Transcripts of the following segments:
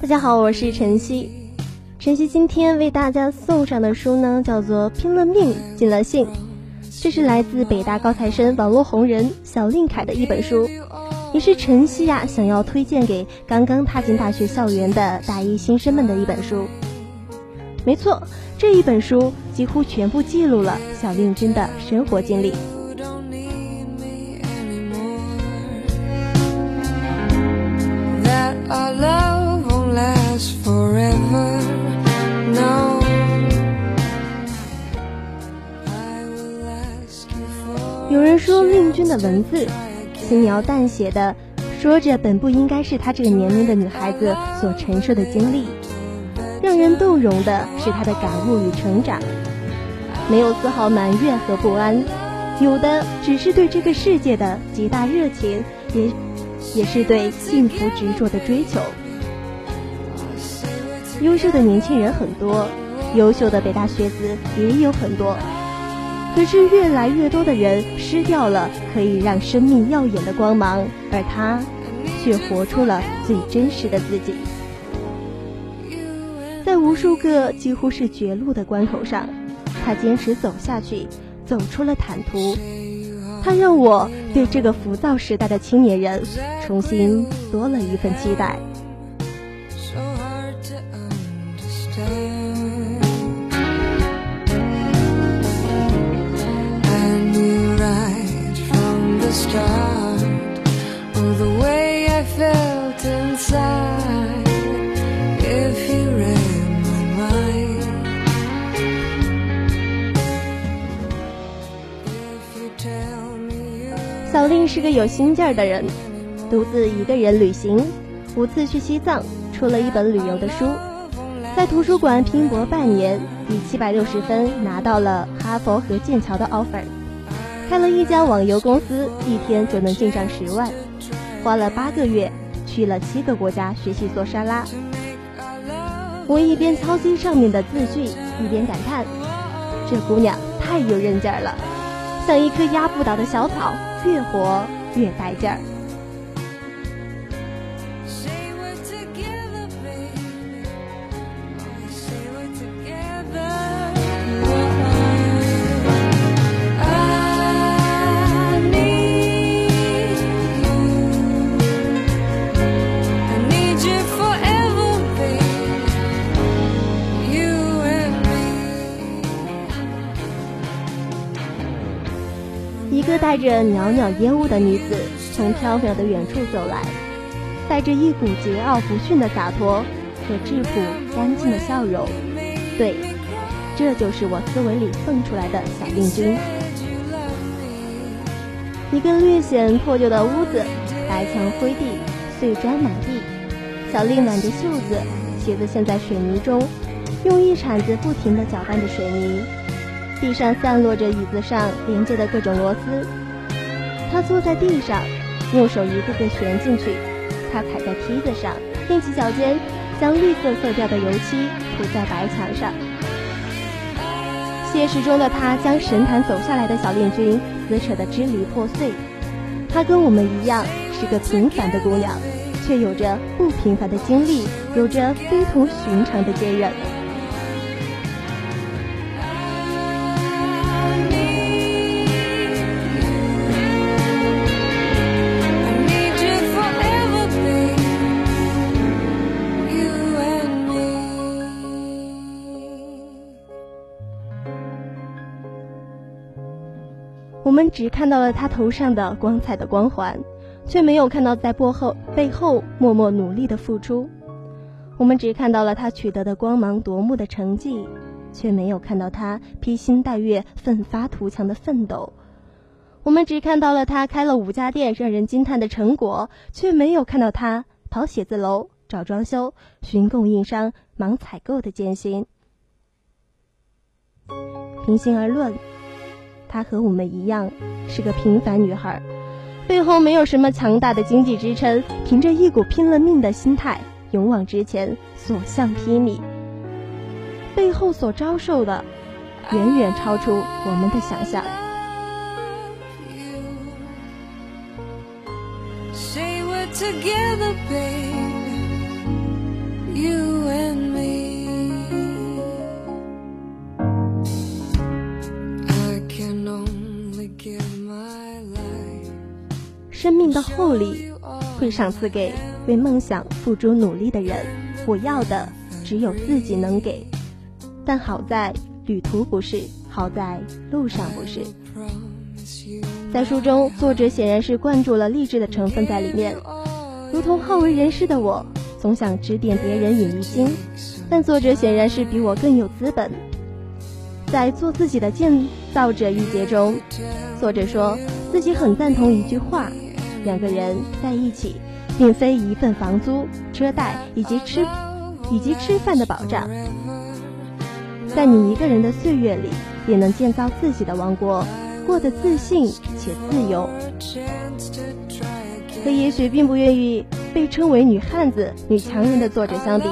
大家好，我是晨曦。晨曦今天为大家送上的书呢，叫做《拼了命尽了兴》，这是来自北大高材生、网络红人小令凯的一本书，也是晨曦呀想要推荐给刚刚踏进大学校园的大一新生们的一本书。没错，这一本书几乎全部记录了小令君的生活经历。有人说令君的文字轻描淡写的说着本不应该是她这个年龄的女孩子所承受的经历，让人动容的是他的感悟与成长，没有丝毫埋怨和不安，有的只是对这个世界的极大热情，也也是对幸福执着的追求。优秀的年轻人很多，优秀的北大学子也有很多。可是越来越多的人失掉了可以让生命耀眼的光芒，而他却活出了最真实的自己。在无数个几乎是绝路的关口上，他坚持走下去，走出了坦途。他让我对这个浮躁时代的青年人重新多了一份期待。小令是个有心劲儿的人，独自一个人旅行，五次去西藏，出了一本旅游的书，在图书馆拼搏半年，以七百六十分拿到了哈佛和剑桥的 offer，开了一家网游公司，一天就能进账十万，花了八个月去了七个国家学习做沙拉。我一边操心上面的字句，一边感叹：这姑娘太有韧劲儿了，像一棵压不倒的小草。越活越带劲儿。一个带着袅袅烟雾的女子从飘渺的远处走来，带着一股桀骜不驯的洒脱和质朴干净的笑容。对，这就是我思维里蹦出来的小令君。一个略显破旧的屋子，白墙灰地，碎砖满地。小丽挽着袖子，鞋子陷在水泥中，用一铲子不停地搅拌着水泥。地上散落着椅子上连接的各种螺丝，他坐在地上，用手一个个旋进去。他踩在梯子上，踮起脚尖，将绿色色调的油漆涂在白墙上。现实中的他将神坛走下来的小令君撕扯得支离破碎。她跟我们一样是个平凡的姑娘，却有着不平凡的经历，有着非同寻常的坚韧。我们只看到了他头上的光彩的光环，却没有看到在背后背后默默努力的付出。我们只看到了他取得的光芒夺目的成绩，却没有看到他披星戴月、奋发图强的奋斗。我们只看到了他开了五家店让人惊叹的成果，却没有看到他跑写字楼、找装修、寻供应商、忙采购的艰辛。平心而论，她和我们一样是个平凡女孩，背后没有什么强大的经济支撑，凭着一股拼了命的心态，勇往直前，所向披靡。背后所遭受的，远远超出我们的想象。生命的厚礼会赏赐给为梦想付出努力的人。我要的只有自己能给，但好在旅途不是，好在路上不是。在书中，作者显然是灌注了励志的成分在里面。如同好为人师的我，总想指点别人以迷津，但作者显然是比我更有资本。在做自己的建造者一节中，作者说自己很赞同一句话。两个人在一起，并非一份房租、车贷以及吃以及吃饭的保障。在你一个人的岁月里，也能建造自己的王国，过得自信且自由。和也许并不愿意被称为女汉子、女强人的作者相比，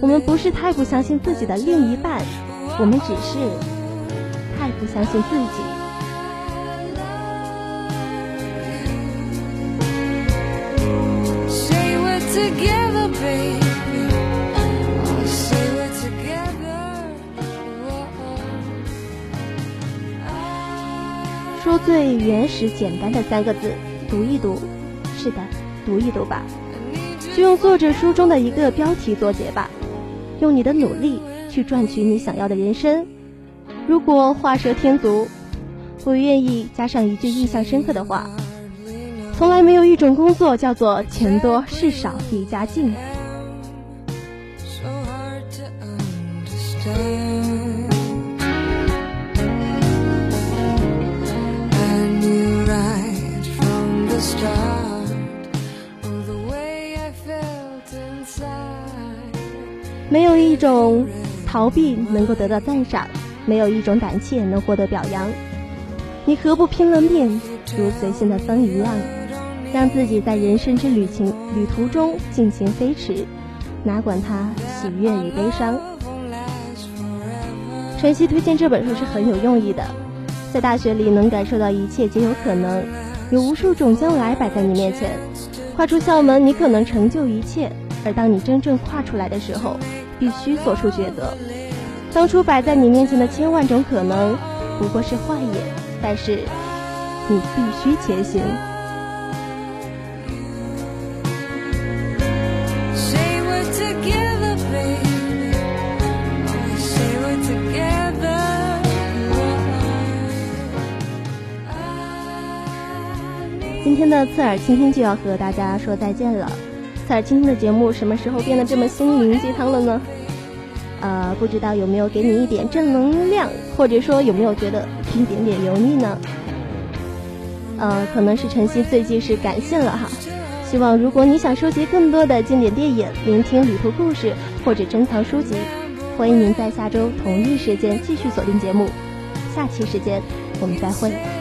我们不是太不相信自己的另一半，我们只是太不相信自己。说最原始简单的三个字，读一读。是的，读一读吧。就用作者书中的一个标题作结吧。用你的努力去赚取你想要的人生。如果画蛇添足，我愿意加上一句印象深刻的话。从来没有一种工作叫做钱多事少离家近。没有一种逃避能够得到赞赏，没有一种胆怯能获得表扬。你何不拼了命，如随性的风一样？让自己在人生之旅行旅途中尽情飞驰，哪管它喜悦与悲伤。晨曦推荐这本书是很有用意的，在大学里能感受到一切皆有可能，有无数种将来摆在你面前。跨出校门，你可能成就一切，而当你真正跨出来的时候，必须做出抉择。当初摆在你面前的千万种可能，不过是幻影，但是你必须前行。今天的刺耳倾听就要和大家说再见了。刺耳倾听的节目什么时候变得这么心灵鸡汤了呢？呃，不知道有没有给你一点正能量，或者说有没有觉得一点点油腻呢？呃，可能是晨曦最近是感性了哈。希望如果你想收集更多的经典电影、聆听旅途故事或者珍藏书籍，欢迎您在下周同一时间继续锁定节目。下期时间我们再会。